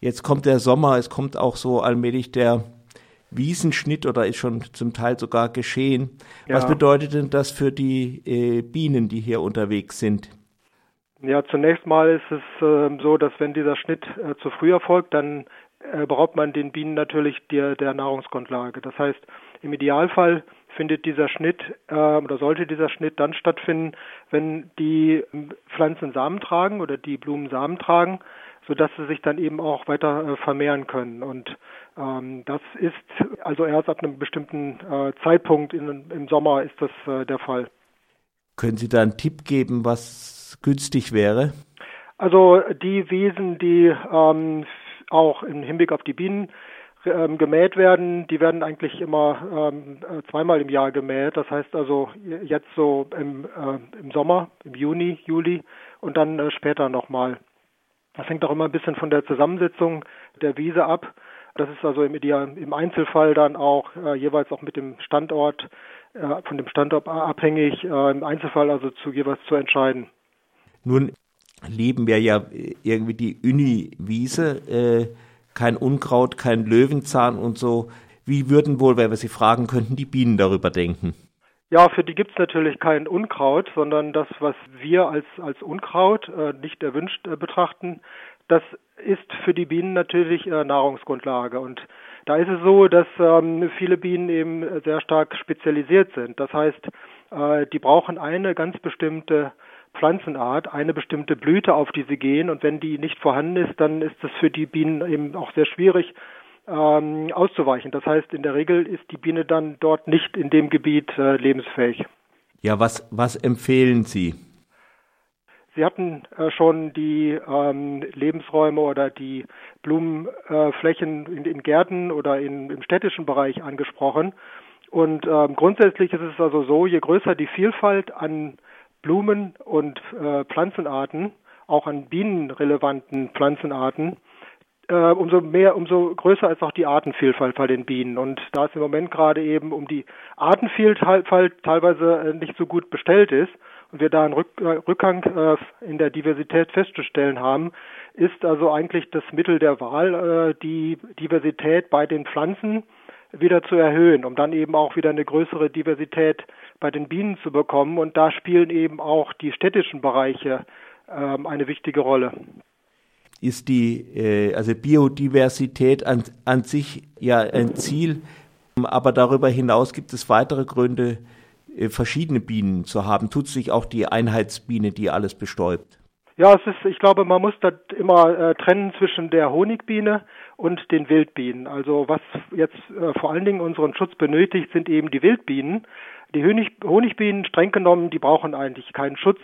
Jetzt kommt der Sommer, es kommt auch so allmählich der Wiesenschnitt oder ist schon zum Teil sogar geschehen. Ja. Was bedeutet denn das für die äh, Bienen, die hier unterwegs sind? Ja, zunächst mal ist es äh, so, dass wenn dieser Schnitt äh, zu früh erfolgt, dann äh, beraubt man den Bienen natürlich der, der Nahrungsgrundlage. Das heißt, im Idealfall findet dieser Schnitt äh, oder sollte dieser Schnitt dann stattfinden, wenn die Pflanzen Samen tragen oder die Blumen Samen tragen, sodass sie sich dann eben auch weiter äh, vermehren können. Und ähm, das ist also erst ab einem bestimmten äh, Zeitpunkt in, im Sommer ist das äh, der Fall. Können Sie da einen Tipp geben, was günstig wäre? Also die Wiesen, die ähm, auch im Hinblick auf die Bienen ähm, gemäht werden, die werden eigentlich immer ähm, äh, zweimal im Jahr gemäht. Das heißt also jetzt so im, äh, im Sommer, im Juni, Juli und dann äh, später nochmal. Das hängt auch immer ein bisschen von der Zusammensetzung der Wiese ab. Das ist also im, Einzelfall dann auch äh, jeweils auch mit dem Standort, äh, von dem Standort abhängig, äh, im Einzelfall also zu jeweils zu entscheiden. Nun leben wir ja irgendwie die Uni-Wiese, äh, kein Unkraut, kein Löwenzahn und so. Wie würden wohl, wenn wir Sie fragen könnten, die Bienen darüber denken? Ja, für die gibt es natürlich kein Unkraut, sondern das, was wir als, als Unkraut äh, nicht erwünscht äh, betrachten, das ist für die Bienen natürlich äh, Nahrungsgrundlage. Und da ist es so, dass ähm, viele Bienen eben sehr stark spezialisiert sind. Das heißt, äh, die brauchen eine ganz bestimmte Pflanzenart, eine bestimmte Blüte, auf die sie gehen. Und wenn die nicht vorhanden ist, dann ist es für die Bienen eben auch sehr schwierig, ähm, auszuweichen. Das heißt, in der Regel ist die Biene dann dort nicht in dem Gebiet äh, lebensfähig. Ja, was, was empfehlen Sie? Sie hatten äh, schon die ähm, Lebensräume oder die Blumenflächen in, in, Gärten oder in, im städtischen Bereich angesprochen. Und ähm, grundsätzlich ist es also so, je größer die Vielfalt an Blumen- und äh, Pflanzenarten, auch an bienenrelevanten Pflanzenarten, äh, umso mehr, umso größer ist auch die Artenvielfalt bei den Bienen. Und da es im Moment gerade eben um die Artenvielfalt teilweise äh, nicht so gut bestellt ist und wir da einen Rück, äh, Rückgang äh, in der Diversität festzustellen haben, ist also eigentlich das Mittel der Wahl, äh, die Diversität bei den Pflanzen wieder zu erhöhen, um dann eben auch wieder eine größere Diversität bei den Bienen zu bekommen. Und da spielen eben auch die städtischen Bereiche ähm, eine wichtige Rolle ist die äh, also Biodiversität an, an sich ja ein Ziel, aber darüber hinaus gibt es weitere Gründe, äh, verschiedene Bienen zu haben. Tut sich auch die Einheitsbiene, die alles bestäubt? Ja, es ist, ich glaube, man muss da immer äh, trennen zwischen der Honigbiene und den Wildbienen. Also was jetzt äh, vor allen Dingen unseren Schutz benötigt, sind eben die Wildbienen. Die Honig, Honigbienen, streng genommen, die brauchen eigentlich keinen Schutz,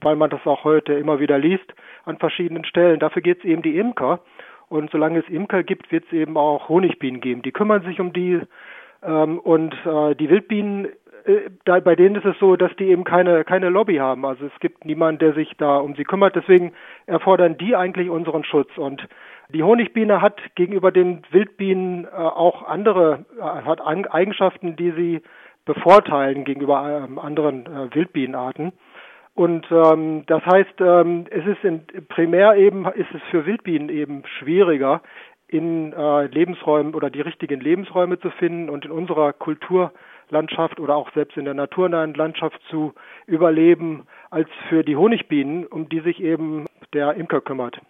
weil man das auch heute immer wieder liest an verschiedenen Stellen. Dafür geht es eben die Imker. Und solange es Imker gibt, wird es eben auch Honigbienen geben. Die kümmern sich um die ähm, und äh, die Wildbienen, äh, da, bei denen ist es so, dass die eben keine, keine Lobby haben. Also es gibt niemanden, der sich da um sie kümmert. Deswegen erfordern die eigentlich unseren Schutz. Und die Honigbiene hat gegenüber den Wildbienen äh, auch andere, äh, hat Eigenschaften, die sie bevorteilen gegenüber ähm, anderen äh, Wildbienenarten. Und ähm, das heißt, ähm, es ist in, primär eben ist es für Wildbienen eben schwieriger, in äh, Lebensräumen oder die richtigen Lebensräume zu finden und in unserer Kulturlandschaft oder auch selbst in der naturnahen Landschaft zu überleben, als für die Honigbienen, um die sich eben der Imker kümmert.